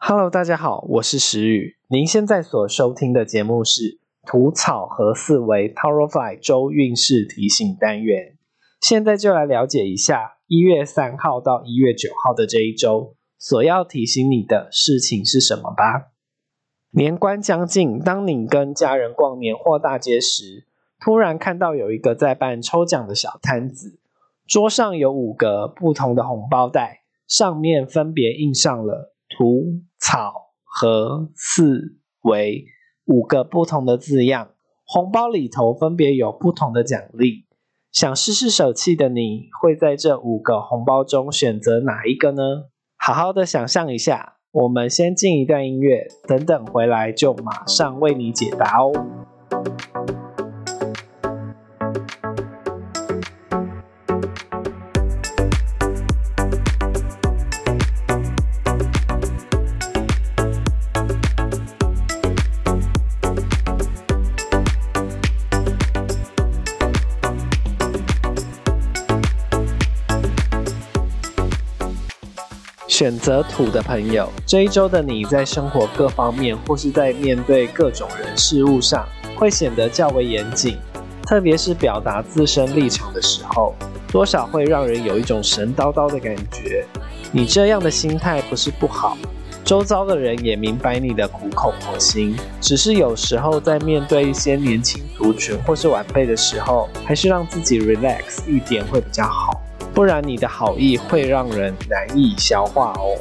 Hello，大家好，我是石宇。您现在所收听的节目是《土草和四维 t a r o f l y 周运势提醒单元。现在就来了解一下一月三号到一月九号的这一周所要提醒你的事情是什么吧。年关将近，当你跟家人逛年货大街时，突然看到有一个在办抽奖的小摊子，桌上有五个不同的红包袋，上面分别印上了土、草、和、四、为五个不同的字样。红包里头分别有不同的奖励。想试试手气的你会在这五个红包中选择哪一个呢？好好的想象一下。我们先进一段音乐，等等回来就马上为你解答哦。选择土的朋友，这一周的你在生活各方面或是在面对各种人事物上，会显得较为严谨，特别是表达自身立场的时候，多少会让人有一种神叨叨的感觉。你这样的心态不是不好，周遭的人也明白你的苦口婆心，只是有时候在面对一些年轻族群或是晚辈的时候，还是让自己 relax 一点会比较好。不然你的好意会让人难以消化哦。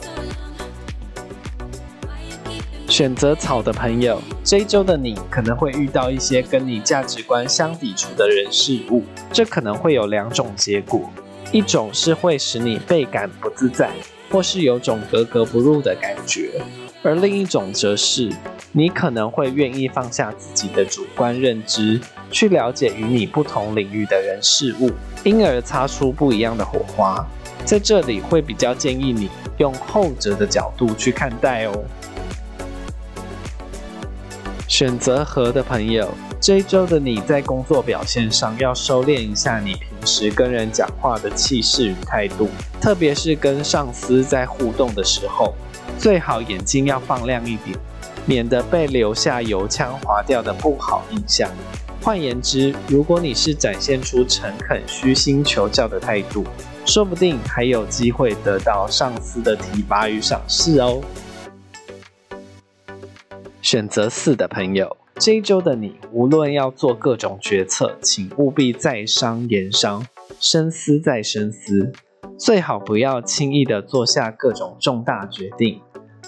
选择草的朋友，这一周的你可能会遇到一些跟你价值观相抵触的人事物，这可能会有两种结果：一种是会使你倍感不自在，或是有种格格不入的感觉；而另一种则是你可能会愿意放下自己的主观认知。去了解与你不同领域的人事物，因而擦出不一样的火花。在这里会比较建议你用后者的角度去看待哦。选择和的朋友，这一周的你在工作表现上要收敛一下你平时跟人讲话的气势与态度，特别是跟上司在互动的时候，最好眼睛要放亮一点，免得被留下油腔滑调的不好印象。换言之，如果你是展现出诚恳、虚心求教的态度，说不定还有机会得到上司的提拔与赏识哦。选择四的朋友，这一周的你，无论要做各种决策，请务必再商言商，深思再深思，最好不要轻易的做下各种重大决定，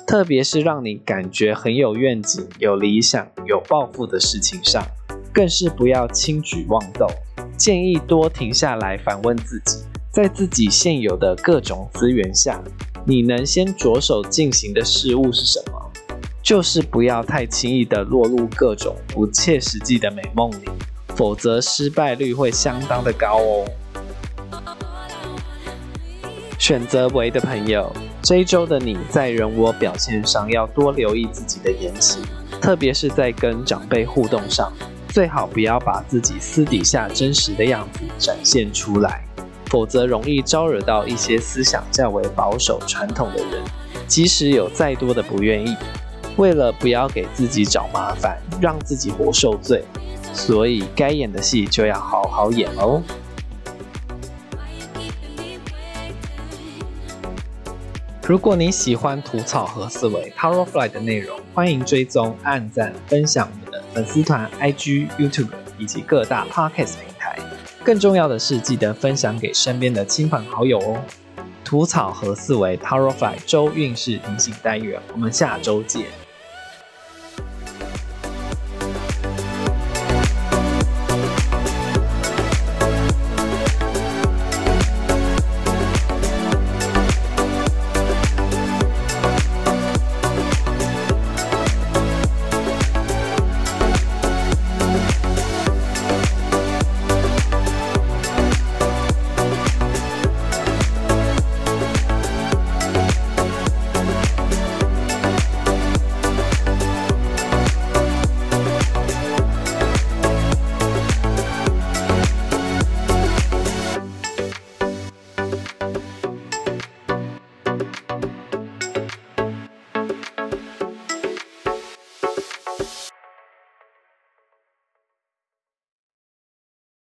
特别是让你感觉很有愿景、有理想、有抱负的事情上。更是不要轻举妄动，建议多停下来反问自己，在自己现有的各种资源下，你能先着手进行的事物是什么？就是不要太轻易的落入各种不切实际的美梦里，否则失败率会相当的高哦。选择为的朋友，这一周的你在人我表现上要多留意自己的言行，特别是在跟长辈互动上。最好不要把自己私底下真实的样子展现出来，否则容易招惹到一些思想较为保守、传统的人。即使有再多的不愿意，为了不要给自己找麻烦，让自己活受罪，所以该演的戏就要好好演哦。如果你喜欢吐草和思维 Powerfly 的内容，欢迎追踪、按赞、分享我们的。粉丝团、IG、YouTube 以及各大 Podcast 平台。更重要的是，记得分享给身边的亲朋好友哦。吐草和四维 Powerfly 周运势提醒单元，我们下周见。